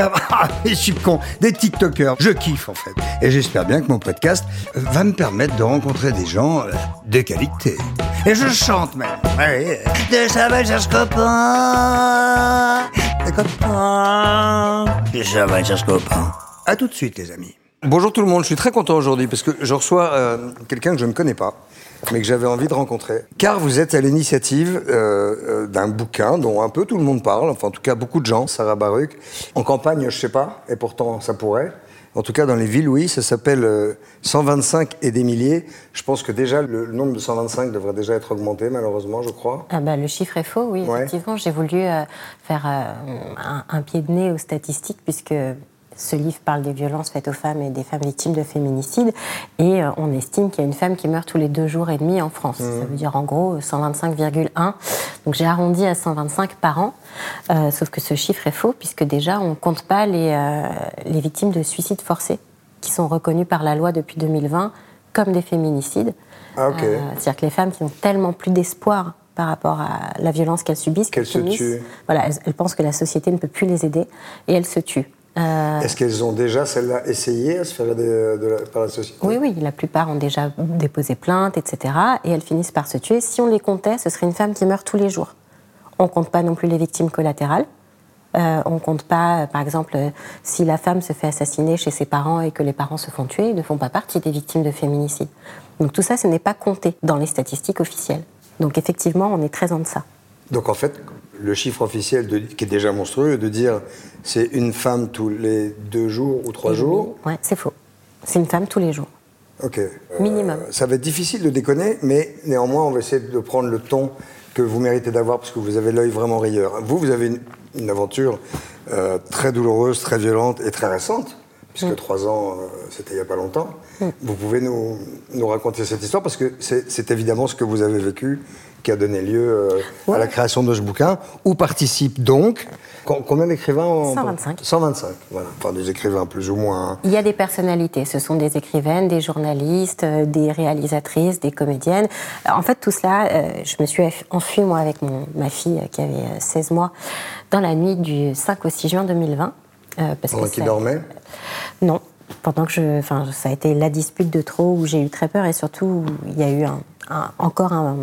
Ah, je suis con. Des TikTokers. Je kiffe en fait. Et j'espère bien que mon podcast euh, va me permettre de rencontrer des gens euh, de qualité. Et je chante même. Ouais. De Chaval cherche copain. Des copains. De. À tout de suite les amis. Bonjour tout le monde, je suis très content aujourd'hui parce que je reçois euh, quelqu'un que je ne connais pas, mais que j'avais envie de rencontrer. Car vous êtes à l'initiative euh, euh, d'un bouquin dont un peu tout le monde parle, enfin en tout cas beaucoup de gens, Sarah Baruch. En campagne, je sais pas, et pourtant ça pourrait. En tout cas, dans les villes, oui, ça s'appelle euh, 125 et des milliers. Je pense que déjà, le, le nombre de 125 devrait déjà être augmenté, malheureusement, je crois. Ah bah, le chiffre est faux, oui, Ouais. effectivement. J'ai voulu euh, faire euh, un, un pied de nez aux statistiques, puisque ce livre parle des violences faites aux femmes et des femmes victimes de féminicide. Et euh, on estime qu'il y a une femme qui meurt tous les deux jours et demi en France. Ça veut dire en gros euh, 125,1. Donc j'ai arrondi à 125 par an. Euh, sauf que ce chiffre est faux, puisque déjà, on ne compte pas les, euh, les victimes de suicide forcé, qui sont reconnues par la loi depuis 2020 comme des féminicides. Ah, ok. Euh, C'est-à-dire que les femmes qui n'ont tellement plus d'espoir par rapport à la violence qu'elles subissent, Qu'elles se finissent- tuent. Voilà, elles, elles pensent que la société ne peut plus les aider et elles se tuent. Euh, Est-ce qu'elles ont déjà, celles-là, essayé à se faire aider de la- par la société oui, oui, la plupart ont déjà déposé plainte, etc. Et elles finissent par se tuer. Si on les comptait, ce serait une femme qui meurt tous les jours. On ne compte pas non plus les victimes collatérales. Euh, on ne compte pas, euh, par exemple, si la femme se fait assassiner chez ses parents et que les parents se font tuer, ils ne font pas partie des victimes de féminicide. Donc tout ça, ce n'est pas compté dans les statistiques officielles. Donc effectivement, on est très en deçà. Donc en fait, le chiffre officiel de- qui est déjà monstrueux de dire c'est une femme tous les deux jours ou trois jours. Ouais, c'est faux. C'est une femme tous les jours. Ok. Euh, Minimum. Ça va être difficile de déconner, mais néanmoins, on va essayer de prendre le ton que vous méritez d'avoir parce que vous avez l'œil vraiment rayeur. Vous, vous avez une, une aventure euh, très douloureuse, très violente et très récente, puisque trois ans, euh, c'était il n'y a pas longtemps. Vous pouvez nous, nous raconter cette histoire parce que c'est évidemment ce que vous avez vécu qui a donné lieu euh, à la création de ce bouquin, où participent donc com- combien d'écrivains en- 125. 125, voilà. Enfin, des écrivains plus ou moins. Il y a des personnalités, ce sont des écrivaines, des journalistes, euh, des réalisatrices, des comédiennes. En fait, tout cela, je me suis enfuie, moi, avec mon, ma fille qui avait euh, 16 mois, dans la nuit du 5 au 6 juin 2020. Euh, parce Pendant ça- dormaient Non, pendant que je, enfin, ça a été la dispute de trop où j'ai eu très peur et surtout où il y a eu un- un- encore un-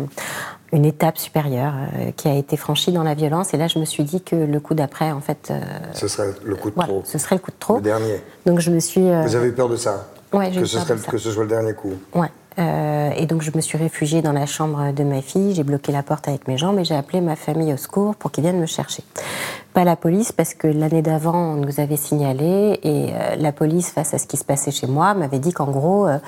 une étape supérieure euh, qui a été franchie dans la violence. Et là, je me suis dit que le coup d'après, en fait, euh, Ce serait le coup de voilà, trop. ce serait le coup de trop. Le dernier. Donc je me suis. euh, Vous avez eu peur de ça Ouais, j'ai que ce, serait- que ce soit le dernier coup. Ouais. Euh, et donc je me suis réfugiée dans la chambre de ma fille, j'ai bloqué la porte avec mes jambes et j'ai appelé ma famille au secours pour qu'ils viennent me chercher. Pas la police parce que l'année d'avant on nous avait signalé et euh, la police face à ce qui se passait chez moi m'avait dit qu'en gros euh,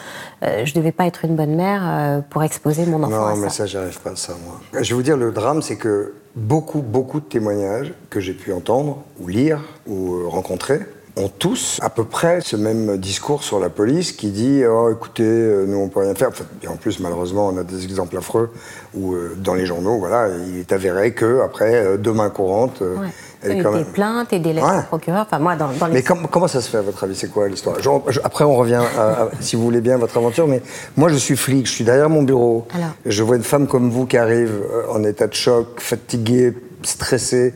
euh, je devais pas être une bonne mère pour exposer mon enfant Non, à mais ça. ça, j'y arrive pas à ça, moi. Je vais vous dire, le drame, c'est que beaucoup, beaucoup de témoignages que j'ai pu entendre, ou lire, ou rencontrer, ont tous à peu près ce même discours sur la police qui dit Oh, écoutez, euh, nous, on peut rien faire. Et en plus, malheureusement, on a des exemples affreux où, euh, dans les journaux, voilà, il est avéré que après euh, deux mains courantes, Ouais. elle est Et quand des même. plaintes et des lettres Ouais. au procureur. Enfin moi dans, dans les Mais com- comment ça se fait à votre avis? C'est quoi l'histoire? Après, on revient, à, à- si vous voulez bien, à votre aventure. Mais moi, je suis flic, je suis derrière mon bureau. Alors Je vois une femme comme vous qui arrive en état de choc, fatiguée, stressé,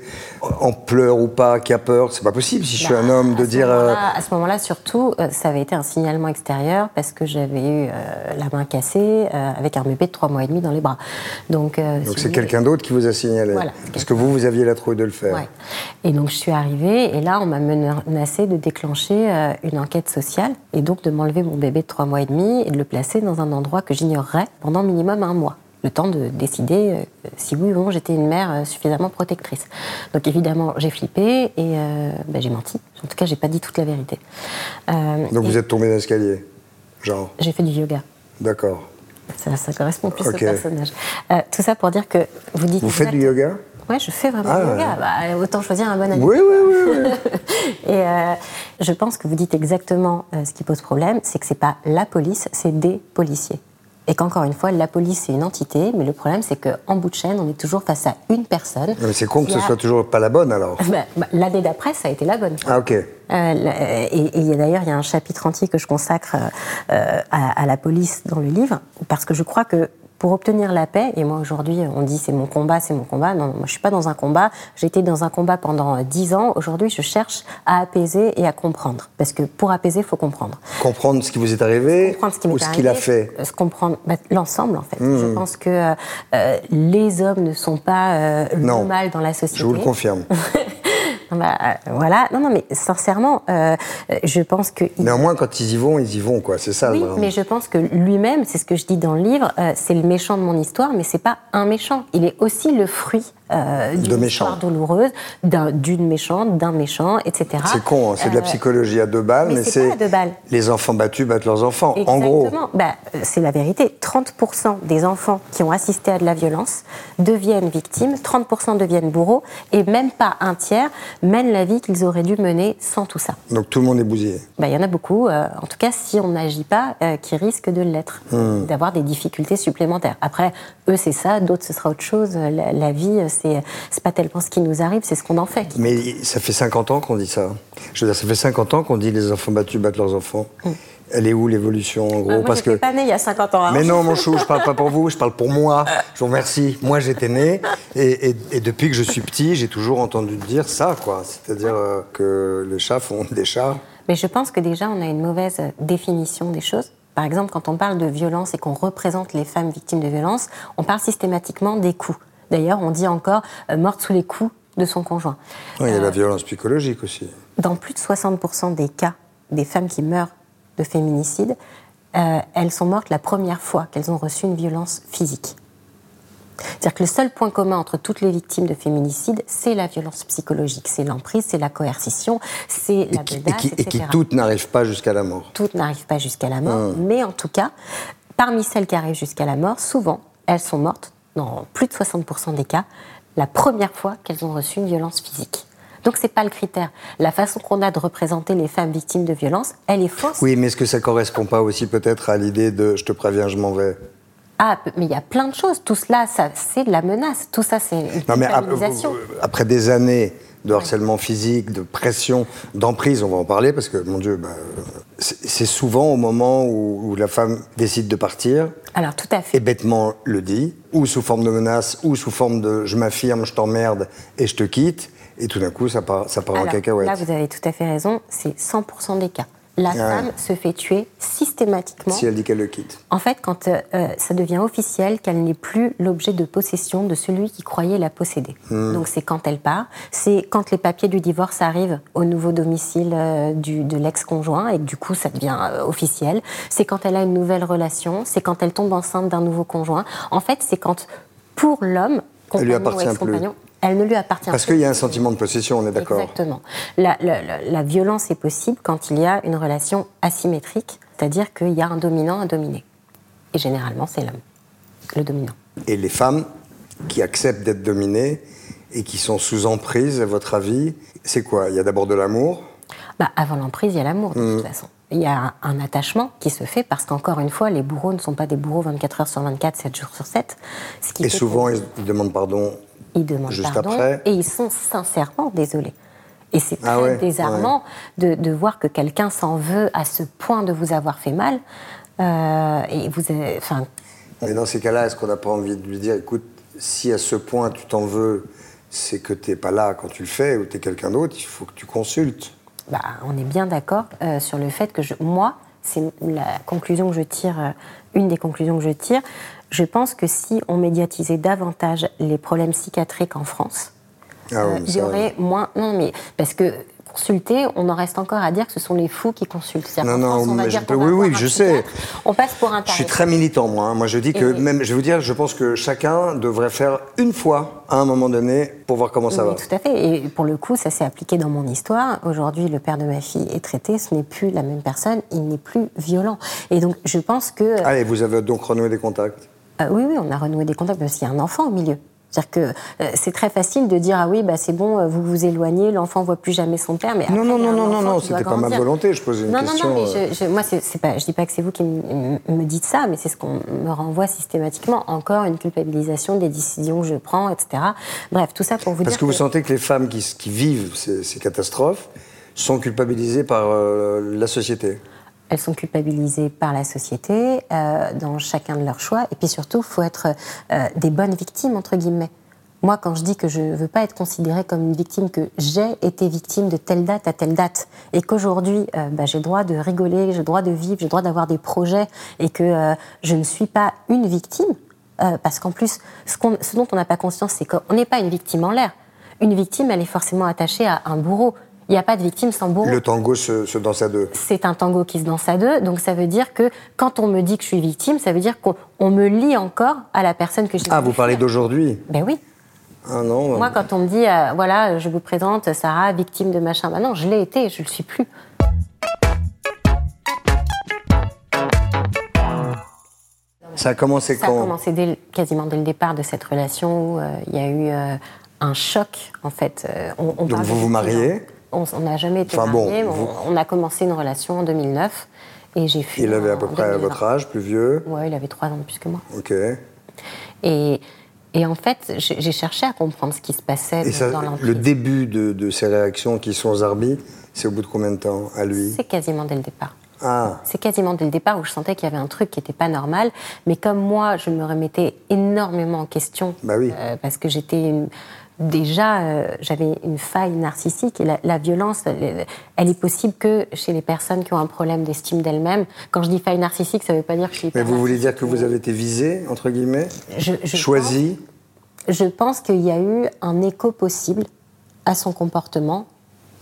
en pleurs ou pas, qui a peur C'est pas possible si je suis Bah, un homme de dire. euh, À ce moment-là, surtout, euh, ça avait été un signalement extérieur parce que j'avais eu euh, la main cassée avec un bébé de trois mois et demi dans les bras. Donc, c'est quelqu'un d'autre qui vous a signalé. Voilà. Parce que vous, vous aviez la trouille de le faire. Ouais. Et donc je suis arrivée et là on m'a menacé de déclencher une enquête sociale et donc de m'enlever mon bébé de trois mois et demi et de le placer dans un endroit que j'ignorerais pendant minimum un mois. Le temps de décider euh, si oui ou non j'étais une mère euh, suffisamment protectrice. Donc évidemment j'ai flippé et euh, ben, j'ai menti. En tout cas j'ai pas dit toute la vérité. Euh, Donc vous êtes tombé dans l'escalier Genre, J'ai fait du yoga. d'accord. Ça, ça correspond plus Ok. au personnage. Euh, tout ça pour dire que vous dites. Vous faites du yoga? Ouais, je fais vraiment Ah, du yoga. Bah, autant choisir un bon ami. Oui, oui, oui. oui. Et euh, je pense que vous dites exactement ce qui pose problème, c'est que c'est pas la police, c'est des policiers. Et qu'encore une fois, la police c'est une entité, mais le problème c'est qu'en bout de chaîne, on est toujours face à une personne. Mais c'est con que qui ce a- soit toujours pas la bonne alors. Bah, bah, L'année d'après, ça a été la bonne. Ah, ok. Euh, et a d'ailleurs, il y a un chapitre entier que je consacre euh, euh, à, à la police dans le livre, parce que je crois que pour obtenir la paix, et moi aujourd'hui on dit c'est mon combat, c'est mon combat, non, moi je suis pas dans un combat, j'ai été dans un combat pendant euh, dix ans, aujourd'hui je cherche à apaiser et à comprendre, parce que pour apaiser, il faut comprendre. Comprendre ce qui vous est arrivé Comprendre ce qui ou ce qu'il a fait. Euh, se comprendre bah, l'ensemble en fait. Je pense que euh, les hommes ne sont pas euh, le mal dans la société. Je vous le confirme. Bah, euh, voilà, non, non, mais sincèrement, euh, je pense que. Néanmoins, quand ils y vont, ils y vont, quoi. C'est ça, oui, mais je pense que lui-même, c'est ce que je dis dans le livre, euh, c'est le méchant de mon histoire, mais c'est pas un méchant. Il est aussi le fruit euh, De d'une histoire douloureuse, d'un- d'une méchante, d'un méchant, etc. C'est con, hein, c'est de la Euh, psychologie à deux balles, mais mais, c'est les enfants battus battent leurs enfants. En gros. Bah, euh, c'est la vérité. 30% des enfants qui ont assisté à de la violence deviennent victimes, 30% deviennent bourreaux, et même pas un tiers mènent la vie qu'ils auraient dû mener sans tout ça. donc tout le monde est bousillé. Bah, Il y en a beaucoup, euh, en tout cas si on n'agit pas, euh, qui risquent de l'être, Hmm. d'avoir des difficultés supplémentaires. Après, eux c'est ça, d'autres ce sera autre chose. La, la vie, c'est pas tellement ce qui nous arrive, c'est ce qu'on en fait. Mais ça fait 50 ans qu'on dit ça. Je veux dire, ça fait 50 ans qu'on dit les enfants battus battent leurs enfants. Elle est où l'évolution, en gros Ah, moi, Parce que. pas née il y a 50 ans. hein. Mais non, mon chou, je parle pas pour vous, je parle pour moi. Je vous remercie. Moi, j'étais né, et, et- et depuis que je suis petit, j'ai toujours entendu dire ça, quoi. C'est-à-dire euh, que les chats font des chats. Mais je pense que déjà, on a une mauvaise définition des choses. Par exemple, quand on parle de violence et qu'on représente les femmes victimes de violence, on parle systématiquement des coups. D'ailleurs, on dit encore euh, morte sous les coups de son conjoint. Non, il y a Euh, la violence psychologique aussi. Dans plus de 60% des cas des femmes qui meurent de féminicide, euh, elles sont mortes la première fois qu'elles ont reçu une violence physique. C'est-à-dire que le seul point commun entre toutes les victimes de féminicide, c'est la violence psychologique, c'est l'emprise, c'est la coercition, c'est la Et qui, et bedace, qui- et qui etc. toutes n'arrivent pas jusqu'à la mort. toutes n'arrivent pas jusqu'à la mort, Hum. mais en tout cas, parmi celles qui arrivent jusqu'à la mort, souvent, elles sont mortes, dans plus de 60% des cas, la première fois qu'elles ont reçu une violence physique. Donc c'est pas le critère. La façon qu'on a de représenter les femmes victimes de violence, elle est fausse. Oui, mais est-ce que ça correspond pas aussi peut-être à l'idée de je te préviens, je m'en vais Ah, mais il y a plein de choses. Tout cela, ça, c'est de la menace. Tout ça, c'est une Non, mais après des années de harcèlement physique, de pression, d'emprise, on va en parler parce que, mon Dieu, bah, c'est souvent au moment où, où la femme décide de partir Alors tout à et fait. bêtement le dit, ou sous forme de menace, ou sous forme de je m'affirme, je t'emmerde et je te quitte, et tout d'un coup ça part, ça part en cacahuète. là, vous avez tout à fait raison. C'est 100% des cas. La femme se fait tuer systématiquement Si elle dit qu'elle le quitte. En fait, quand euh, euh, ça devient officiel qu'elle n'est plus l'objet de possession de celui qui croyait la posséder. Donc c'est quand elle part, c'est quand les papiers du divorce arrivent au nouveau domicile euh, du, de l'ex-conjoint et que du coup ça devient euh, officiel. C'est quand elle a une nouvelle relation, c'est quand elle tombe enceinte d'un nouveau conjoint. En fait, c'est quand pour l'homme, compagnon ou ex-compagnon, elle ne lui appartient Parce plus. qu'il y a un sentiment de possession, on est d'accord. Exactement. La, la- la- la violence est possible quand il y a une relation asymétrique, c'est-à-dire qu'il y a un dominant, un dominé. Et généralement, c'est l'homme, le dominant. Et les femmes qui acceptent d'être dominées et qui sont sous emprise, à votre avis, c'est quoi? Il y a d'abord de l'amour, Bah, avant l'emprise, il y a l'amour, de toute façon. Il y a un, attachement qui se fait parce qu'encore une fois, les bourreaux ne sont pas des bourreaux 24 heures sur 24, 7 jours sur 7. Ce qui et souvent ils demandent pardon ils demandent juste pardon après. et ils sont sincèrement désolés. Et c'est très Ah ouais, désarmant de, de voir que quelqu'un s'en veut à ce point de vous avoir fait mal. Euh, et vous, enfin, Mais dans ces cas-là, est-ce qu'on n'a pas envie de lui dire, écoute, si à ce point tu t'en veux, c'est que tu n'es pas là quand tu le fais ou tu es quelqu'un d'autre, il faut que tu consultes. Bah, on est bien d'accord euh, sur le fait que je, moi, c'est la conclusion que je tire, euh, une des conclusions que je tire. Je pense que si on médiatisait davantage les problèmes psychiatriques en France, Ah euh, il y aurait moins. Non, mais parce que consulter, on en reste encore à dire que ce sont les fous qui consultent. Non, non, France, on va mais je- va oui, oui, je sais. On passe pour un Je suis très militant, moi. hein. Moi, je dis que Et- même, je vais vous dire, je pense que chacun devrait faire une fois, à un moment donné, pour voir comment ça Oui, va. tout à fait. Et pour le coup, ça s'est appliqué dans mon histoire. Aujourd'hui, le père de ma fille est traité. Ce n'est plus la même personne. Il n'est plus violent. Et donc, je pense que. Allez, vous avez donc renoué des contacts. Euh, oui, oui, on a renoué des contacts parce qu'il y a un enfant au milieu. C'est-à-dire que euh, c'est très facile de dire ah oui bah c'est bon euh, vous vous éloignez l'enfant voit plus jamais son père mais Non, après, non, non, non, non, non, c'était pas ma volonté, je posais une non, question, Non, non, euh. mais je, je- moi c'est c'est pas je dis pas que c'est vous qui me dites ça mais c'est ce qu'on me renvoie systématiquement encore une culpabilisation des décisions que je prends etc. Bref tout ça pour vous Parce dire que vous sentez que les femmes qui, qui vivent ces, ces catastrophes sont culpabilisées par euh, la société. Elles sont culpabilisées par la société euh, dans chacun de leurs choix. Et puis surtout, il faut être euh, des bonnes victimes, entre guillemets. Moi, quand je dis que je ne veux pas être considérée comme une victime, que j'ai été victime de telle date à telle date, et qu'aujourd'hui, euh, bah, j'ai le droit de rigoler, j'ai le droit de vivre, j'ai le droit d'avoir des projets, et que je ne suis pas une victime, parce qu'en plus, ce dont on n'a pas conscience, c'est qu'on n'est pas une victime en l'air. Une victime, elle est forcément attachée à un bourreau. Il n'y a pas de victime sans bourreau Le tango se, se danse à deux. c'est un tango qui se danse à deux, donc ça veut dire que quand on me dit que je suis victime, ça veut dire qu'on on me lie encore à la personne que j'ai Ah, vous parlez d'aujourd'hui? Ben oui. Ah non Moi, quand on me dit, euh, voilà, je vous présente Sarah, victime de machin, ben non, je l'ai été, je le suis plus. Ça a commencé Ça a quand? commencé dès quasiment dès le départ de cette relation où euh, il y a eu euh, un choc, en fait. On, on Donc vous vous mariez hein. On n'a jamais été Enfin mariés, vous- on, on a commencé une relation en 2009 et j'ai fui Il avait à peu près 2020. votre âge, plus vieux. Ouais, il avait trois ans de plus que moi. Ok. Et, et en fait, j'ai cherché à comprendre ce qui se passait Et ça, dans l'emprise. le début de, de ces réactions qui sont zarbi, c'est au bout de combien de temps à lui C'est quasiment dès le départ. Ah, C'est quasiment dès le départ où je sentais qu'il y avait un truc qui n'était pas normal. Mais comme moi, je me remettais énormément en question. Bah oui. euh, parce que j'étais une- Déjà, euh, j'avais une faille narcissique et la, la violence, elle, elle est possible que chez les personnes qui ont un problème d'estime d'elles-mêmes. Quand je dis faille narcissique, ça ne veut pas dire que je suis mais vous voulez dire que vous avez été visé, entre guillemets je, je Choisi Je pense qu'il y a eu un écho possible à son comportement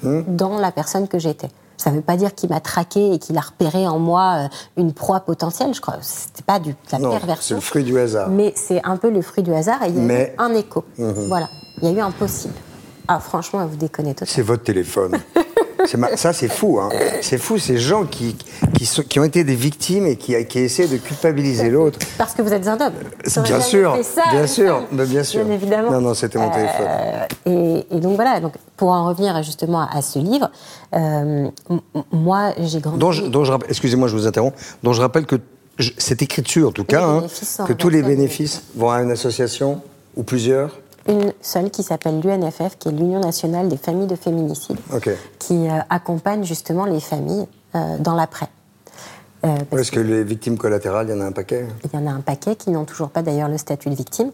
Hmm. dans la personne que j'étais. Ça ne veut pas dire qu'il m'a traqué et qu'il a repéré en moi euh, une proie potentielle. Je crois c'était pas du, de la Non, c'est perversion. le fruit du hasard. Mais c'est un peu le fruit du hasard et il y a Mais- eu un écho. Mhm. Voilà, il y a eu un possible. Ah, franchement, vous déconnez totalement. C'est votre téléphone. Ma- Ça, c'est fou. Hein. C'est fou, ces gens qui, qui, sont- qui ont été des victimes et qui, qui essaient de culpabiliser l'autre. Parce que vous êtes un homme. Bien sûr, ça bien sûr, bien sûr. Bien évidemment. Non, non, c'était mon téléphone. Euh, et, et donc voilà, donc, pour en revenir justement à ce livre, euh, moi j'ai grandi. Dont je, dont je rappelle- excusez-moi, je vous interromps, dont je rappelle que je- c'est écrit dessus, en tout cas, hein, que tous les bénéfices vont à une association ou plusieurs. Une seule qui s'appelle l'UNFF, qui est l'Union nationale des familles de féminicide, Ok. qui euh, accompagne justement les familles euh, dans l'après. Euh, parce Parce que les victimes collatérales, il y en a un paquet? Il y en a un paquet qui n'ont toujours pas d'ailleurs le statut de victime.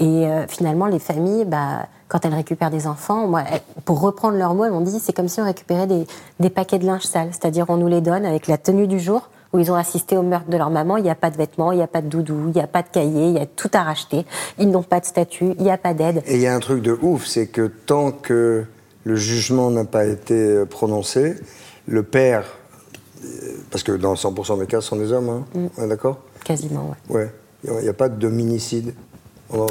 Et euh, finalement, les familles, bah, quand elles récupèrent des enfants, moi, elles- pour reprendre leurs mots, elles m'ont dit c'est comme si on récupérait des, des paquets de linge sale. C'est-à-dire, on nous les donne avec la tenue du jour où ils ont assisté au meurtre de leur maman. Il n'y a pas de vêtements, il n'y a pas de doudou, il n'y a pas de cahier, il y a tout à racheter. Ils n'ont pas de statut, il n'y a pas d'aide. Et il y a un truc de ouf, c'est que tant que le jugement n'a pas été euh, prononcé, le père, euh, parce que dans 100% des cas, ce sont des hommes, hein, Mm. d'accord? Quasiment, ouais. Ouais. Il n'y a pas de dominicide. Euh,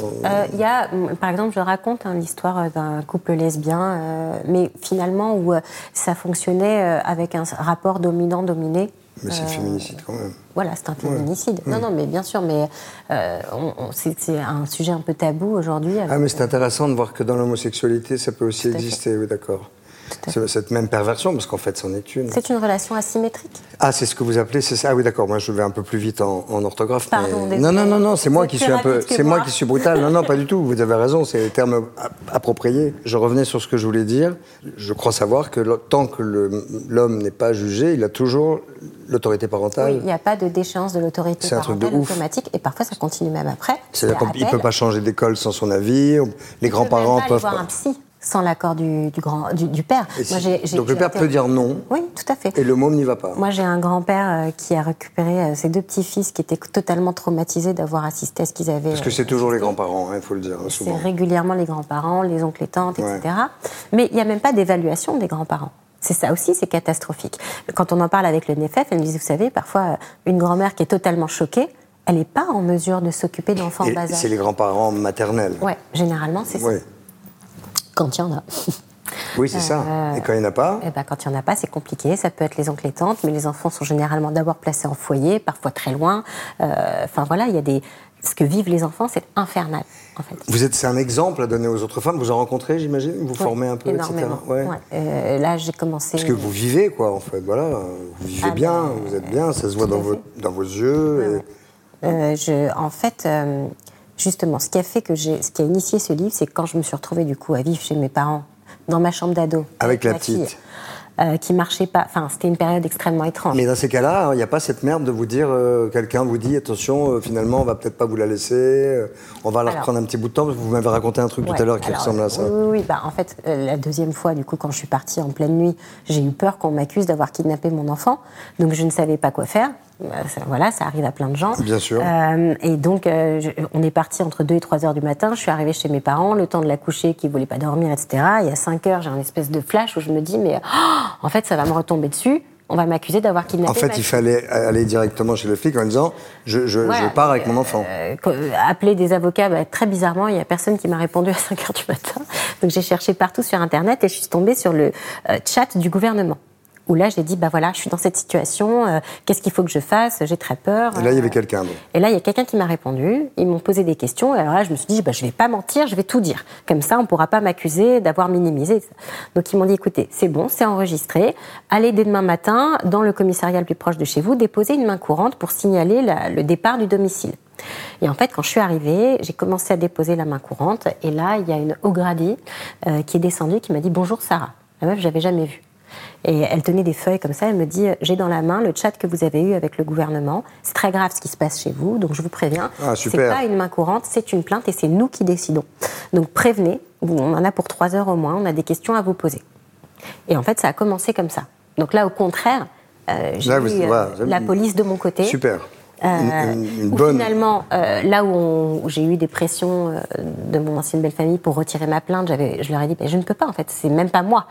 y a, mm, par exemple, je raconte hein, l'histoire d'un couple lesbien, euh, mais finalement où ça fonctionnait avec un rapport dominant-dominé. Mais c'est Euh, féminicide quand même. Voilà, c'est un féminicide. Non, non, mais bien sûr, mais euh, on- on- c'est un sujet un peu tabou aujourd'hui. Ah, mais c'est intéressant de voir que dans l'homosexualité, ça peut aussi exister, oui, d'accord. Cette même perversion, parce qu'en fait, c'en est une. C'est une relation asymétrique Ah, c'est ce que vous appelez, c'est ça Ah oui, d'accord. Moi, je vais un peu plus vite en, en orthographe. Pardon, mais... Non, non, non, non, c'est moi qui suis un peu, c'est moi qui suis brutal. Non, non, pas du tout. Vous avez raison. C'est les termes a- appropriés. Je revenais sur ce que je voulais dire. Je crois savoir que le- tant que le- l'homme n'est pas jugé, il a toujours l'autorité parentale. Oui, il n'y a pas de déchéance de l'autorité C'est un truc de parentale automatique et parfois ça continue même après. C'est-à-dire C'est qu'il ne peut pas changer d'école sans son avis. Les grands-parents aller peuvent voir pas. un psy sans l'accord du, du grand, du, du père. Donc le père peut dire non, Oui, tout à fait. et le môme n'y va pas. Moi, j'ai un grand-père euh, qui a récupéré euh, ses deux petits-fils qui étaient totalement traumatisés d'avoir assisté à ce qu'ils avaient. Parce que euh, c'est toujours les grands-parents, il faut le dire, hein, C'est régulièrement les grands-parents, les oncles et tantes, Ouais. etc. Mais il n'y a même pas d'évaluation des grands-parents. C'est ça aussi, c'est catastrophique. Quand on en parle avec le NEFEF, elle me dit, vous savez, parfois, euh, une grand-mère qui est totalement choquée, elle n'est pas en mesure de s'occuper d'enfants bas âge. c'est les grands-parents maternels. Ouais, généralement, c'est ça. Quand il y en a. oui c'est ça. Et quand il n'y en a pas, Eh ben, quand il n'y en a pas, c'est compliqué. Ça peut être les oncles et tantes, mais les enfants sont généralement d'abord placés en foyer, parfois très loin. Euh, Enfin voilà, il y a des. Ce que vivent les enfants, c'est infernal, en fait. vous êtes, c'est un exemple à donner aux autres femmes. Vous en rencontrez, j'imagine? Vous formez un peu, Énormément. etc. Ouais. Ouais. Euh, là, j'ai commencé. Parce que vous vivez, quoi, en fait. Voilà, vous vivez Ah, bien, ben, vous êtes bien, ça se voit dans vos, dans vos yeux. et- Euh, je, en fait, euh, justement, ce qui a fait que j'ai, ce qui a initié ce livre, c'est quand je me suis retrouvée du coup à vivre chez mes parents, dans ma chambre d'ado, Avec la fille, petite. euh, qui marchait pas. Enfin, c'était une période extrêmement étrange. Mais dans ces cas-là, il n'y a pas cette merde de vous dire, euh, quelqu'un vous dit, attention, euh, finalement, on va peut-être pas vous la laisser, on va la Alors. reprendre un petit bout de temps, vous m'avez raconté un truc tout à l'heure qui alors, ressemble à ça. Oui, oui. Bah, en fait, la deuxième fois, du coup, quand je suis partie en pleine nuit, j'ai eu peur qu'on m'accuse d'avoir kidnappé mon enfant. Donc, je ne savais pas quoi faire. Euh, ça- voilà, ça arrive à plein de gens. Bien sûr. Euh, et donc, euh, je- on est parti entre 2 et 3 heures du matin. Je suis arrivée chez mes parents, le temps de la coucher, qui ne voulait pas dormir, etc. Et à 5 heures, j'ai un espèce de flash où je me dis, mais oh, en fait, ça va me retomber dessus. On va m'accuser d'avoir kidnappé En fait, ma il fallait aller directement chez le flic en disant, je, je- Voilà, je pars avec mon enfant. appeler des avocats, bah, très bizarrement, il n'y a personne qui m'a répondu à 5 heures du matin. Donc j'ai cherché partout sur Internet et je suis tombée sur le chat du gouvernement. Où là, j'ai dit, bah voilà, je suis dans cette situation, euh, qu'est-ce qu'il faut que je fasse? J'ai très peur. Et là, il y avait Euh, quelqu'un. et là, il y a quelqu'un qui m'a répondu. Ils m'ont posé des questions. Et alors là, je me suis dit, bah, je vais pas mentir, je vais tout dire. Comme ça, on ne pourra pas m'accuser d'avoir minimisé. Donc, ils m'ont dit, écoutez, c'est bon, c'est enregistré. Allez dès demain matin, dans le commissariat le plus proche de chez vous, déposer une main courante pour signaler la- le départ du domicile. Et en fait, quand je suis arrivée, j'ai commencé à déposer la main courante. Et là, il y a une gradie euh, qui est descendue, qui m'a dit, bonjour Sarah. La meuf, j'avais jamais vu. Et elle tenait des feuilles comme ça, elle me dit J'ai dans la main le chat que vous avez eu avec le gouvernement. C'est très grave ce qui se passe chez vous, donc je vous préviens. Ah, c'est pas une main courante, c'est une plainte et c'est nous qui décidons. Donc prévenez, on en a pour trois heures au moins, on a des questions à vous poser. Et en fait, ça a commencé comme ça. Donc là, au contraire, euh, j'ai eu euh, voilà, la police de mon côté. Super. Euh, Une- bonne- finalement, euh, là où, j'ai eu des pressions euh, de mon ancienne belle famille pour retirer ma plainte, j'avais, je leur ai dit, je ne peux pas en fait, c'est même pas moi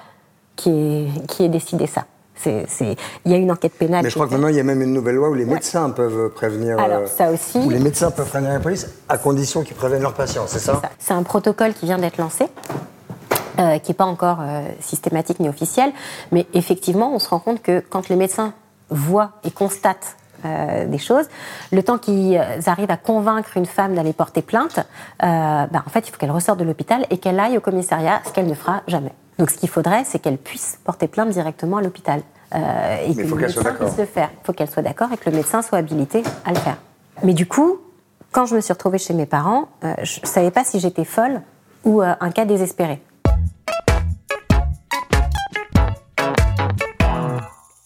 qui ai, qui ai décidé ça. Il y a une enquête pénale. Mais je crois que maintenant, il y a même une nouvelle loi où les médecins peuvent prévenir. Alors, euh, ça aussi. Où les médecins peuvent prévenir la police à condition qu'ils préviennent leurs patients, c'est ça? Ça. C'est un protocole qui vient d'être lancé. euh, qui n'est pas encore euh, systématique ni officiel, mais effectivement, on se rend compte que quand les médecins voient et constatent euh, des choses, le temps qu'ils arrivent à convaincre une femme d'aller porter plainte, euh, bah, en fait, il faut qu'elle ressorte de l'hôpital et qu'elle aille au commissariat, ce qu'elle ne fera jamais. Donc, ce qu'il faudrait, c'est qu'elle puisse porter plainte directement à l'hôpital. Euh, et Mais que faut le qu'elle soit médecin d'accord. puisse le faire. Il faut qu'elle soit d'accord et que le médecin soit habilité à le faire. Mais du coup, quand je me suis retrouvée chez mes parents, je ne savais pas si j'étais folle ou un cas désespéré.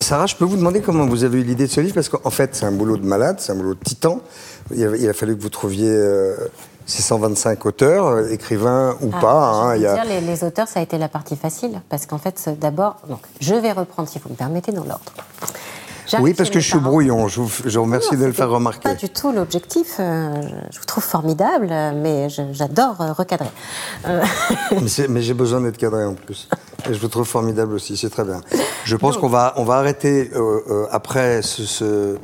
Sarah, je peux vous demander comment vous avez eu l'idée de ce livre Parce qu'en fait, c'est un boulot de malade, c'est un boulot de titan. Il a, il a fallu que vous trouviez euh, ces 125 auteurs, euh, écrivains ou Ah, pas. hein, vais il y vous a- dire, les, les auteurs, ça a été la partie facile, parce qu'en fait, d'abord, je vais reprendre, si vous me permettez, dans l'ordre. Oui, parce que je suis brouillon. Je vous, je vous remercie Non, de le faire remarquer. Pas du tout l'objectif. euh, je- vous trouve formidable, mais j'adore euh, recadrer. Euh, Mais, j'ai besoin d'être cadré en plus. Et je vous trouve formidable aussi, c'est très bien. Je pense qu'on va, on va arrêter euh, euh, après ce, ce-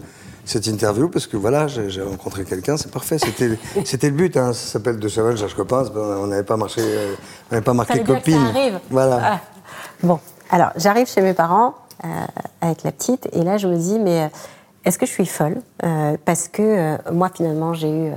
cette interview parce que voilà, j'ai rencontré quelqu'un, c'est parfait. C'était, c'était le but. Hein. Ça s'appelle De Chaval, cherche copain. On n'avait pas marché, on n'avait pas marqué fallait bien que copine. ça arrive. Voilà. Ah. Bon, alors j'arrive chez mes parents avec la petite, et là je me dis, mais euh, est-ce que je suis folle? Euh, Parce que euh, moi finalement j'ai eu euh,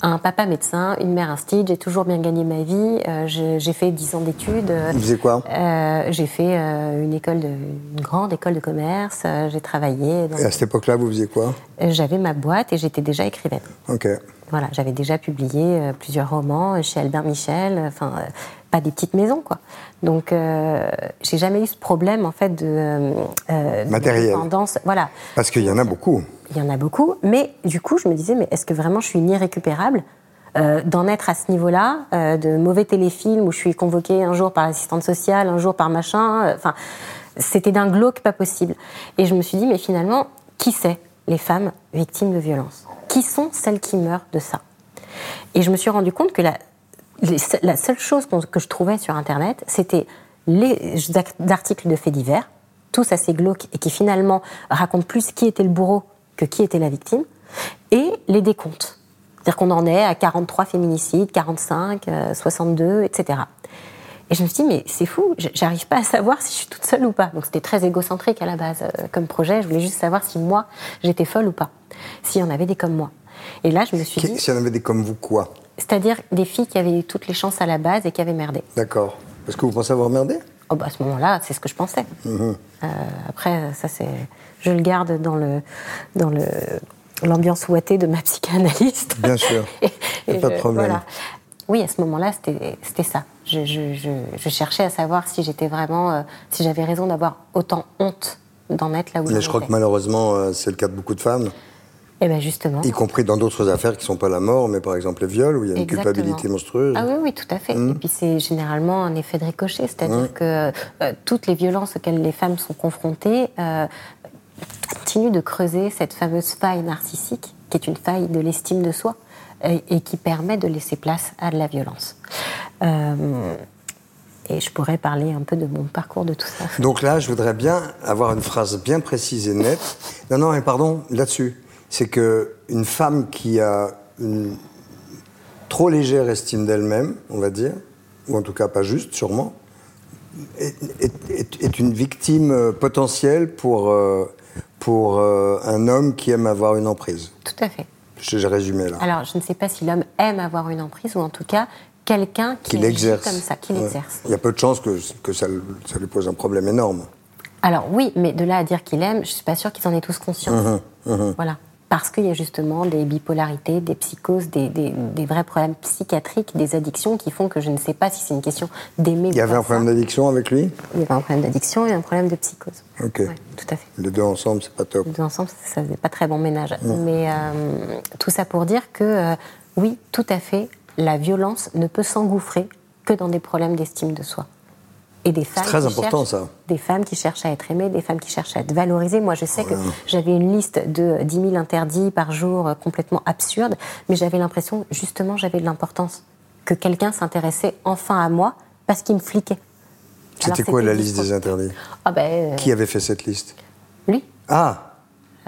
un papa médecin, une mère instite, j'ai toujours bien gagné ma vie. Euh, j'ai fait 10 ans d'études. Vous faisiez quoi? Euh, J'ai fait euh, une, école de, une grande école de commerce. euh, j'ai travaillé. dans- Et à cette époque-là, vous faisiez quoi? Euh, J'avais ma boîte et j'étais déjà écrivaine. Ok. Voilà, j'avais déjà publié euh, plusieurs romans euh, chez Albert Michel, euh, enfin, euh, pas des petites maisons, quoi. Donc, euh, j'ai jamais eu ce problème, en fait, de. euh, euh, de Matériel. dépendance. Voilà. Parce qu'il y en a beaucoup. Il y en a beaucoup, mais du coup, je me disais, mais est-ce que vraiment je suis irrécupérable euh, d'en être à ce niveau-là, euh, de mauvais téléfilms où je suis convoquée un jour par l'assistante sociale, un jour par machin, euh, enfin, c'était d'un glauque pas possible. Et je me suis dit, mais finalement, qui c'est les femmes victimes de violences? Qui sont celles qui meurent de ça? Et je me suis rendu compte que la, seule chose que je trouvais sur Internet, c'était les articles de faits divers, tous assez glauques et qui finalement racontent plus qui était le bourreau que qui était la victime, et les décomptes. C'est-à-dire qu'on en est à 43 féminicides, 45, euh, 62, etc. Et je me suis dit, mais c'est fou, j'arrive pas à savoir si je suis toute seule ou pas. Donc c'était très égocentrique à la base euh, comme projet. Je voulais juste savoir si moi, j'étais folle ou pas. S'il y en avait des comme moi. Et là, je me suis dit, S'il y en avait des comme vous, quoi? C'est-à-dire des filles qui avaient eu toutes les chances à la base et qui avaient merdé. D'accord. Est-ce que vous pensez avoir merdé? Oh, bah, à ce moment-là, c'est ce que je pensais. Euh, après, ça c'est, je le garde dans le dans le l'ambiance ouatée de ma psychanalyste. Bien sûr. Et- et pas de problème. voilà. Oui, à ce moment-là, c'était c'était ça. Je, je- je- cherchais à savoir si j'étais vraiment, euh, si j'avais raison d'avoir autant honte d'en être là où Mais j'en je crois que malheureusement, euh, c'est le cas de beaucoup de femmes, Eh ben justement. y compris dans d'autres affaires qui ne sont pas la mort, mais par exemple les viols, où il y a une Exactement. culpabilité monstrueuse. Ah oui, oui, tout à fait. Mmh. Et puis c'est généralement un effet de ricochet, c'est-à-dire que euh, toutes les violences auxquelles les femmes sont confrontées euh, continuent de creuser cette fameuse faille narcissique, qui est une faille de l'estime de soi, et, et qui permet de laisser place à de la violence. Euh, et je pourrais parler un peu de mon parcours de tout ça. Donc là, je voudrais bien avoir une phrase bien précise et nette. Non, non, mais pardon, là-dessus. C'est que une femme qui a une trop légère estime d'elle-même, on va dire, ou en tout cas pas juste, sûrement, est, est- est- est une victime euh, potentielle pour, euh, pour euh, un homme qui aime avoir une emprise. Tout à fait. J'ai résumé là. Alors, je ne sais pas si l'homme aime avoir une emprise, ou en tout cas, quelqu'un qui, l'exerce. comme ça, qui Ouais. l'exerce. Il y a peu de chances que, que ça, ça lui pose un problème énorme. Alors oui, mais de là à dire qu'il aime, je suis pas sûre qu'ils en aient tous conscience. Mmh, Voilà. Parce qu'il y a justement des bipolarités, des psychoses, des, des- des vrais problèmes psychiatriques, des addictions qui font que je ne sais pas si c'est une question d'aimer. Il y avait un problème d'addiction avec lui Il y avait un problème d'addiction et un problème de psychose. Ok. Ouais, tout à fait. Les deux ensemble, c'est pas top. Les deux ensemble, ça faisait pas très bon ménage. Mais euh, tout ça pour dire que euh, oui, tout à fait, la violence ne peut s'engouffrer que dans des problèmes d'estime de soi. Et des femmes très qui important, cherchent- ça. Des femmes qui cherchent à être aimées, des femmes qui cherchent à être valorisées. Moi, je sais que j'avais une liste de 10 000 interdits par jour euh, complètement absurde, mais j'avais l'impression, justement, j'avais de l'importance. Que quelqu'un s'intéressait enfin à moi parce qu'il me fliquait. C'était quoi la liste des interdits Ah ben, euh, Qui avait fait cette liste? lui. Ah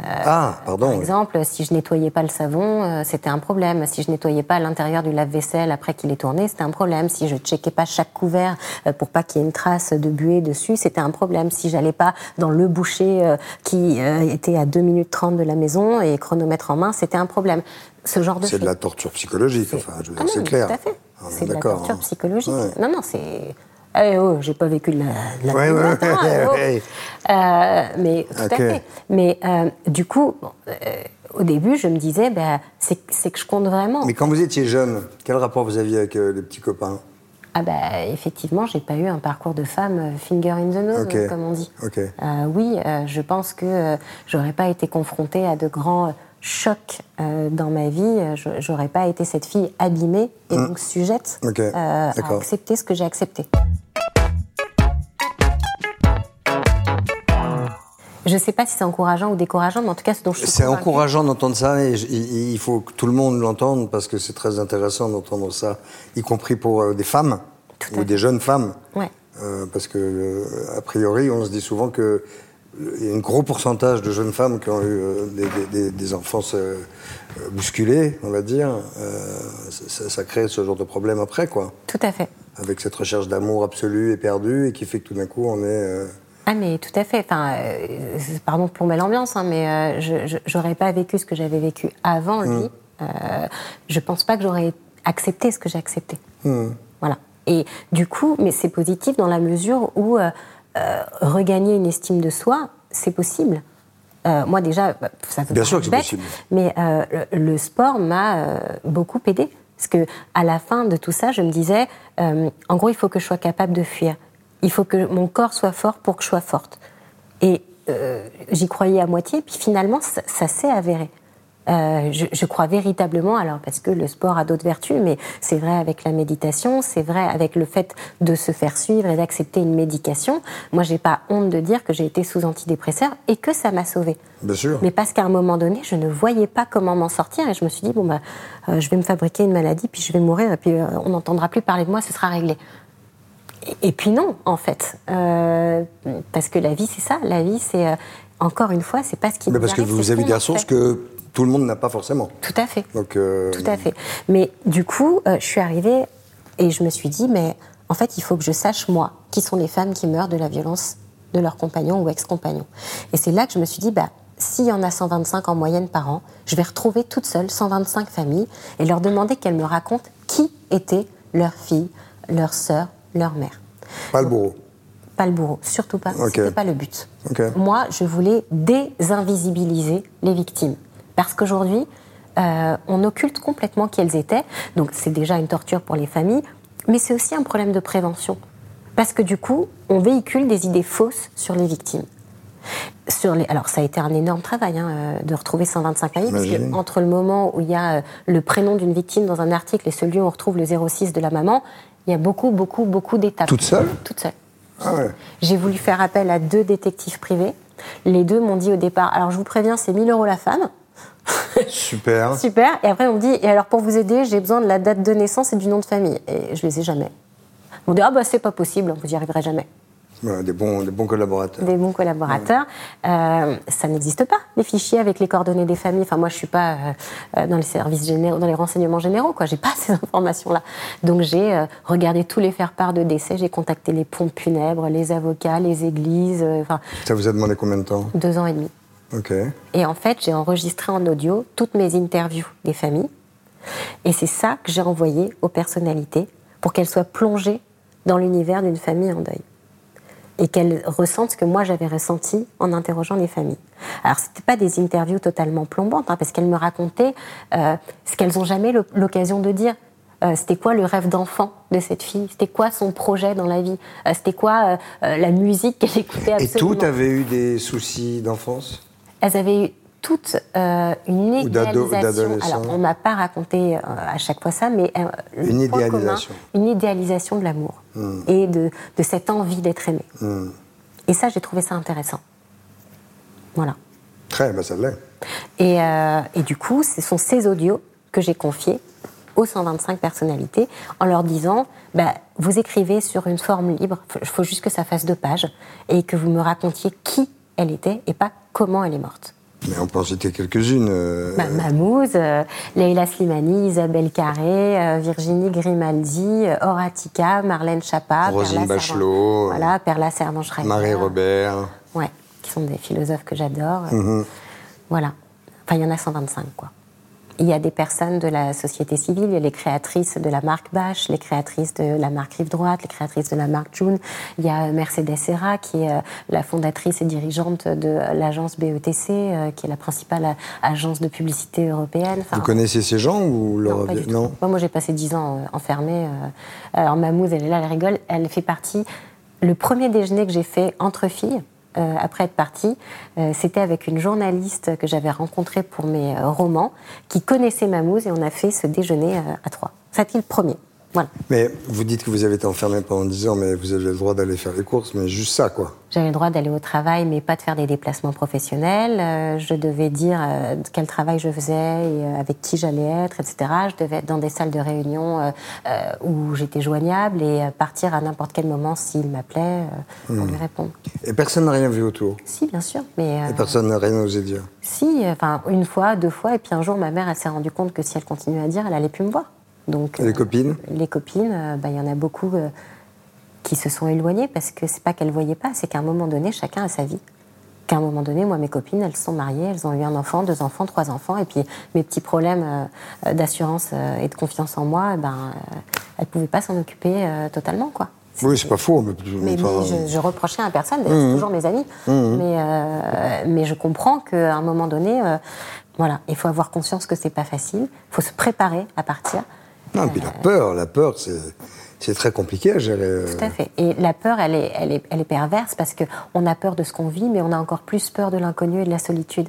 Ah, pardon. Par oui. exemple, si je nettoyais pas le savon, euh, c'était un problème. Si je nettoyais pas l'intérieur du lave-vaisselle après qu'il est tourné, c'était un problème. Si je checkais pas chaque couvert euh, pour pas qu'il y ait une trace de buée dessus, c'était un problème. Si j'allais pas dans le boucher euh, qui euh, était à 2 minutes 30 de la maison et chronomètre en main, c'était un problème. Ce genre de C'est de la torture psychologique, enfin, je veux Ah c'est clair. Tout à fait. C'est de la torture hein. psychologique. Ouais. Non, non, c'est. Eh oh, j'ai pas vécu de la, de la Ouais, hein, ouais, oh. Euh, mais tout à fait. Mais euh, du coup, bon, euh, au début, je me disais, ben, c'est que je compte vraiment. Mais quand vous étiez jeune, quel rapport vous aviez avec les petits copains? Ah bah effectivement, j'ai pas eu un parcours de femme finger in the nose, comme on dit. Ok. Euh, oui, je pense que j'aurais pas été confrontée à de grands chocs euh, dans ma vie. Je- J'aurais pas été cette fille abîmée et donc sujette Mmh. Ok, euh, à accepter ce que j'ai accepté. Je sais pas si c'est encourageant ou décourageant, mais en tout cas, ce dont je suis C'est encourageant d'entendre ça et il faut que tout le monde l'entende parce que c'est très intéressant d'entendre ça, y compris pour euh, des femmes Tout ou des jeunes femmes. Ouais. Euh, parce que, euh, a priori, on se dit souvent que euh, il y a un gros pourcentage de jeunes femmes qui ont eu euh, des, des- des- enfances euh, bousculées, on va dire. Euh, ça, ça crée ce genre de problème après, quoi. Tout à fait. Avec cette recherche d'amour absolu et perdu et qui fait que tout d'un coup, on est. Ah mais tout à fait. Enfin, euh, pardon de plomber l'ambiance, hein, mais euh, je j'aurais pas vécu ce que j'avais vécu avant lui Euh, je pense pas que j'aurais accepté ce que j'ai accepté. Voilà. Et du coup, mais c'est positif dans la mesure où euh, regagner une estime de soi, c'est possible. Moi déjà, bah, ça peut Bien sûr que c'est possible. mais le, le sport m'a beaucoup aidé. Parce que à la fin de tout ça, je me disais, en gros, il faut que je sois capable de fuir. Il faut que mon corps soit fort pour que je sois forte. Et euh, j'y croyais à moitié, puis finalement, ça, ça s'est avéré. Euh, je, je crois véritablement, alors parce que le sport a d'autres vertus, mais c'est vrai avec la méditation, c'est vrai avec le fait de se faire suivre et d'accepter une médication. Moi, j'ai pas honte de dire que j'ai été sous antidépresseur et que ça m'a sauvée. Bien sûr. Mais parce qu'à un moment donné, je ne voyais pas comment m'en sortir et je me suis dit bon bah, euh, je vais me fabriquer une maladie, puis je vais mourir et puis euh, on n'entendra plus parler de moi, ce sera réglé. Et, puis non, en fait, Euh, parce que la vie c'est ça, la vie c'est euh, encore une fois, c'est pas ce qui Mais nous parce que vous avez des ressources que tout le monde n'a pas forcément. Tout à fait. Donc, euh, Tout à fait. Mais du coup, je suis arrivée et je me suis dit, mais en fait, il faut que je sache, moi, qui sont les femmes qui meurent de la violence de leur compagnon ou ex-compagnon. Et c'est là que je me suis dit, bah, s'il y en a 125 en moyenne par an, je vais retrouver toute seule 125 familles et leur demander qu'elles me racontent qui était leur fille, leur sœur, leur mère. pas le bourreau. Pas le bourreau, surtout pas. Ok. C'était pas le but. Moi, je voulais désinvisibiliser les victimes. Parce qu'aujourd'hui, euh, on occulte complètement qui elles étaient. Donc, c'est déjà une torture pour les familles, mais c'est aussi un problème de prévention. Parce que du coup, on véhicule des idées fausses sur les victimes. Sur les... Alors, ça a été un énorme travail hein, euh, de retrouver 125 familles, parce que entre le moment où il y a euh, le prénom d'une victime dans un article et celui où on retrouve le 06 de la maman, il y a beaucoup, beaucoup, beaucoup d'étapes. Toute seule Toute seule. Ah ouais. J'ai voulu faire appel à deux détectives privés. Les deux m'ont dit au départ, alors je vous préviens, c'est 1000 euros la femme. Super. Super. Et après, on me dit, et alors pour vous aider, j'ai besoin de la date de naissance et du nom de famille. Et je les ai jamais. On me dit, ah bah c'est pas possible, vous y arriverez jamais. Des, bons, des bons collaborateurs. Des bons collaborateurs. Euh, ça n'existe pas, les fichiers avec les coordonnées des familles. Enfin, moi, je suis pas euh, euh, dans les services généraux, dans les renseignements généraux, quoi. J'ai pas ces informations-là. Donc, j'ai euh, regardé tous les faire-part de décès. J'ai contacté les pompes funèbres, les avocats, les églises. Enfin, Ça vous a demandé combien de temps? deux ans et demi. Ok. Et en fait, j'ai enregistré en audio toutes mes interviews des familles. Et c'est ça que j'ai envoyé aux personnalités pour qu'elles soient plongées dans l'univers d'une famille en deuil. Et qu'elles ressentent ce que moi j'avais ressenti en interrogeant les familles. Alors, ce n'étaient pas des interviews totalement plombantes, hein, parce qu'elles me racontaient euh, ce qu'elles n'ont jamais l'o- l'occasion de dire. Euh, c'était quoi le rêve d'enfant de cette fille? C'était quoi son projet dans la vie? Euh, C'était quoi la musique qu'elle écoutait Et absolument? toutes avaient eu des soucis d'enfance? Elles avaient eu toutes euh, une idéalisation. Alors, on m'a pas raconté euh, à chaque fois ça, mais euh, le Une point commun, idéalisation. une idéalisation de l'amour et de, de cette envie d'être aimé. Et ça, j'ai trouvé ça intéressant. Voilà. Très, bah ça l'est. Et, et du coup, ce sont ces audios que j'ai confiés aux 125 personnalités en leur disant bah, vous écrivez sur une forme libre, il faut juste que ça fasse deux pages, et que vous me racontiez qui elle était et pas comment elle est morte. Mais on peut en citer quelques-unes. euh, Bah, Mahmouz, euh, Leila Slimani, Isabelle Carré, euh, Virginie Grimaldi, euh, Horatica, Marlène Chapa, Roselyne Perla Bachelot, Servan- voilà, Perla Servan-Schreiber. Marie Robert. Ouais, qui sont des philosophes que j'adore. Mhm. Voilà. Enfin, il y en a 125, quoi. Il y a des personnes de la société civile, il y a les créatrices de la marque Bache, les créatrices de la marque Rive Droite, les créatrices de la marque June. Il y a Mercedes Serra, qui est euh, la fondatrice et dirigeante de l'agence BETC, euh, qui est la principale euh, agence de publicité européenne. Enfin, Vous connaissez ces gens ou leur non, pas du tout. Non Moi, moi, j'ai passé 10 ans euh, enfermée. euh. Alors, Mahmoud, elle est là, elle rigole. Elle fait partie. Le premier déjeuner que j'ai fait entre filles, euh, après être partie, euh, c'était avec une journaliste que j'avais rencontrée pour mes euh, romans, qui connaissait Mahmoud, et on a fait ce déjeuner euh, à trois. C'était le premier. Voilà. Mais vous dites que vous avez été enfermé pendant 10 ans, mais vous avez le droit d'aller faire les courses, mais juste ça, quoi. J'avais le droit d'aller au travail, mais pas de faire des déplacements professionnels. Euh, je devais dire euh, quel travail je faisais et euh, avec qui j'allais être, etc. Je devais être dans des salles de réunion où j'étais joignable et partir à n'importe quel moment s'il m'appelait pour lui répondre. Et personne n'a rien vu autour? Si, bien sûr, mais Et personne n'a rien osé dire? si, enfin une fois, deux fois, et puis un jour, ma mère, elle s'est rendue compte que si elle continuait à dire, elle allait plus me voir. Donc les euh, copines les copines, euh, bah, il y en a beaucoup euh, qui se sont éloignées parce que c'est pas qu'elles voyaient pas, c'est qu'à un moment donné, chacun a sa vie. qu'à un moment donné, moi, mes copines, elles sont mariées, elles ont eu un enfant, deux enfants, trois enfants, et puis mes petits problèmes d'assurance et de confiance en moi, eh ben, elles ne pouvaient pas s'en occuper totalement, quoi. Oui, c'est pas faux. Mais, Mais, mais enfin, je, je reprochais à personne, d'ailleurs, c'est toujours mes amis. Mais, euh, mais je comprends qu'à un moment donné, euh, voilà, il faut avoir conscience que c'est pas facile, il faut se préparer à partir. Non, puis la peur, la peur, c'est, très compliqué à gérer. Tout à fait. Et la peur, elle est, elle est, elle est perverse parce qu'on a peur de ce qu'on vit, mais on a encore plus peur de l'inconnu et de la solitude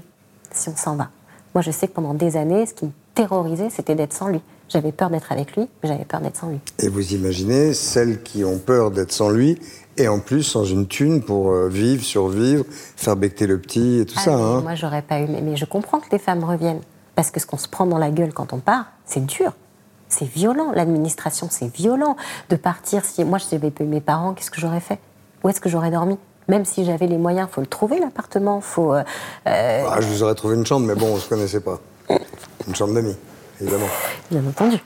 si on s'en va. Moi, je sais que pendant des années, ce qui me terrorisait, c'était d'être sans lui. J'avais peur d'être avec lui, mais j'avais peur d'être sans lui. Et vous imaginez celles qui ont peur d'être sans lui et en plus sans une thune pour euh, vivre, survivre, faire becter le petit et tout Ah, ça. hein. Moi, j'aurais pas eu. Mais je comprends que les femmes reviennent. Parce que ce qu'on se prend dans la gueule quand on part, c'est dur. C'est violent. L'administration, c'est violent. De partir, si moi, je n'avais pas eu mes parents, qu'est-ce que j'aurais fait? Où est-ce que j'aurais dormi? Même si j'avais les moyens, faut le trouver, l'appartement. Faut. euh, euh, Ah, je vous aurais trouvé une chambre, mais bon, on se connaissait pas. Une chambre d'amis, évidemment. bien entendu.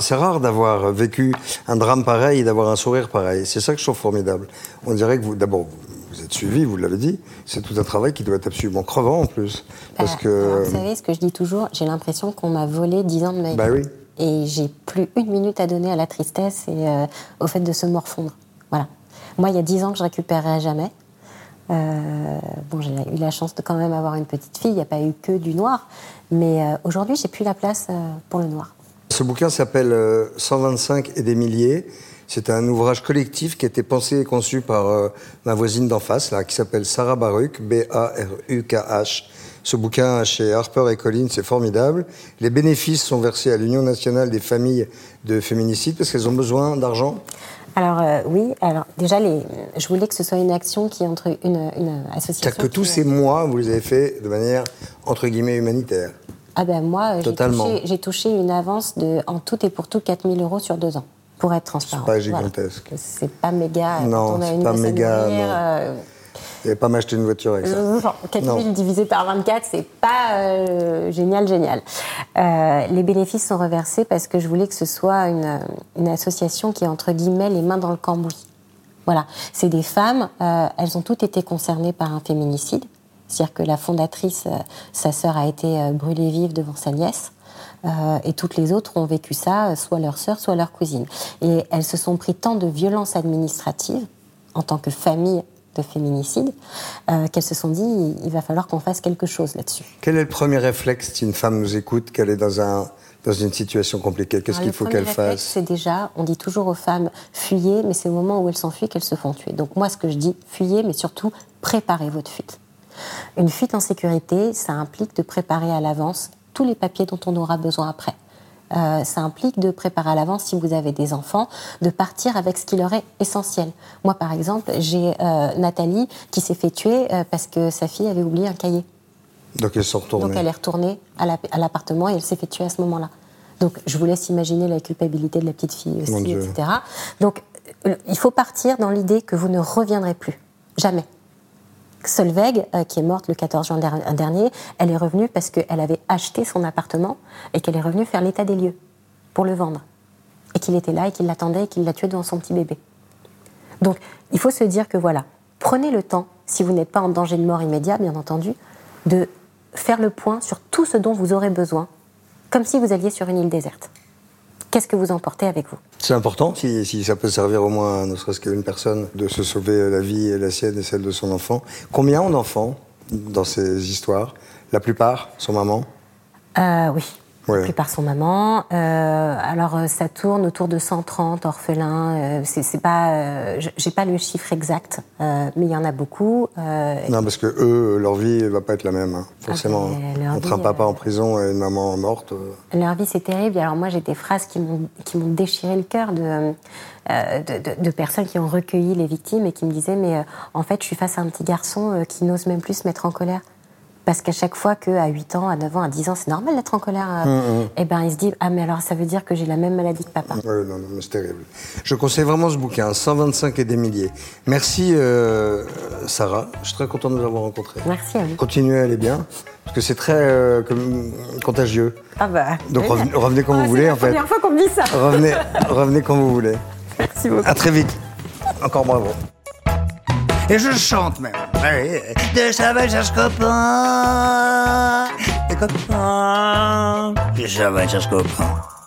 C'est rare d'avoir vécu un drame pareil et d'avoir un sourire pareil. C'est ça que je trouve formidable. On dirait que vous, d'abord, êtes suivi, vous l'avez dit. C'est tout un travail qui doit être absolument crevant en plus. Parce Euh, alors, que. vous savez, ce que je dis toujours, j'ai l'impression qu'on m'a volé 10 ans de ma vie. Bah oui. Et j'ai plus une minute à donner à la tristesse et euh, au fait de se morfondre. Voilà. Moi, il y a 10 ans que je récupérerai jamais. Euh, bon, j'ai eu la chance de quand même avoir une petite fille. Il n'y a pas eu que du noir. Mais euh, aujourd'hui, j'ai plus la place euh, pour le noir. Ce bouquin s'appelle euh, 125 et des milliers. C'est un ouvrage collectif qui a été pensé et conçu par euh, ma voisine d'en face, là, qui s'appelle Sarah Baruch, B-A-R-U-K-H. Ce bouquin chez Harper et Collins, c'est formidable. Les bénéfices sont versés à l'Union nationale des familles de féminicides parce qu'elles ont besoin d'argent. Alors euh, oui, alors déjà, les, je voulais que ce soit une action qui entre une, une association. C'est-à-dire que tous ces mois, vous les avez faits de manière, entre guillemets, humanitaire. Ah ben moi, j'ai touché, touché une avance de, en tout et pour tout, 4 000 euros sur deux ans, pour être transparent. pas Voilà. gigantesque. C'est pas méga. Non, quand on a c'est une pas méga, euh, n'allez pas m'acheter une voiture avec ça. genre, 4 000 Non. divisé par 24, c'est pas euh, génial, génial. Euh, les bénéfices sont reversés parce que je voulais que ce soit une, une association qui est entre guillemets les mains dans le cambouis. Voilà, c'est des femmes, elles ont toutes été concernées par un féminicide. C'est-à-dire que la fondatrice, sa sœur a été brûlée vive devant sa nièce. Euh, et toutes les autres ont vécu ça, euh, soit leur sœur, soit leur cousine. Et elles se sont pris tant de violences administratives en tant que famille de féminicide euh, qu'elles se sont dit il, va falloir qu'on fasse quelque chose là-dessus. Quel est le premier réflexe si une femme nous écoute, qu'elle est dans, un, dans une situation compliquée? Qu'est-ce qu'il faut qu'elle fasse? C'est déjà, on dit toujours aux femmes fuyez, mais c'est au moment où elles s'enfuient qu'elles se font tuer. Donc moi, ce que je dis, fuyez, mais surtout préparez votre fuite. Une fuite en sécurité, ça implique de préparer à l'avance tous les papiers dont on aura besoin après. Euh, ça implique de préparer à l'avance, si vous avez des enfants, de partir avec ce qui leur est essentiel. Moi, par exemple, j'ai euh, Nathalie qui s'est fait tuer euh, parce que sa fille avait oublié un cahier. Donc elle est retournée à la- à l'appartement et elle s'est fait tuer à ce moment-là. Donc je vous laisse imaginer la culpabilité de la petite fille aussi, etc. Donc il faut partir dans l'idée que vous ne reviendrez plus. Jamais. Solveig, euh, qui est morte le 14 juin der- dernier, elle est revenue parce qu'elle avait acheté son appartement et qu'elle est revenue faire l'état des lieux pour le vendre. Et qu'il était là et qu'il l'attendait et qu'il l'a tué devant son petit bébé. Donc, il faut se dire que voilà, prenez le temps, si vous n'êtes pas en danger de mort immédiat, bien entendu, de faire le point sur tout ce dont vous aurez besoin, comme si vous alliez sur une île déserte. Qu'est-ce que vous emportez avec vous? C'est important, si, si ça peut servir au moins, ne serait-ce qu'à une personne, de se sauver la vie, et la sienne et celle de son enfant. Combien ont d'enfants dans ces histoires? La plupart? Sont mamans Euh, Oui. Ouais. La plupart sont mamans. Euh, alors, euh, ça tourne autour de 130 orphelins. Euh, c'est pas, je- j'ai pas le chiffre exact, mais il y en a beaucoup. Non, parce que eux, leur vie ne va pas être la même, hein, forcément. Ah, mais leur Entre un papa en prison et une maman morte. Leur vie, c'est terrible. Alors moi, j'ai des phrases qui m'ont qui m'ont déchiré le cœur de, euh, de, de- de personnes qui ont recueilli les victimes et qui me disaient, mais euh, en fait, je suis face à un petit garçon euh, qui n'ose même plus se mettre en colère. Parce qu'à chaque fois qu'à 8 ans, à 9 ans, à 10 ans, c'est normal d'être en colère, euh, eh ben, il se dit, ah mais alors ça veut dire que j'ai la même maladie que papa. Ouais, non, non, c'est terrible. Je conseille vraiment ce bouquin, 125 et des milliers. Merci, euh, Sarah. Je suis très content de nous avoir rencontrés. Merci à vous. Continuez à aller bien, parce que c'est très euh, comme- contagieux. Ah bah. Donc revenez, revenez quand Ah, vous voulez, la en fait. première fois qu'on me dit ça. Revenez, revenez quand vous voulez. Merci beaucoup. À très vite. encore bravo. Et je chante même. De va, cherche copain. Des copains. De va, cherche copain.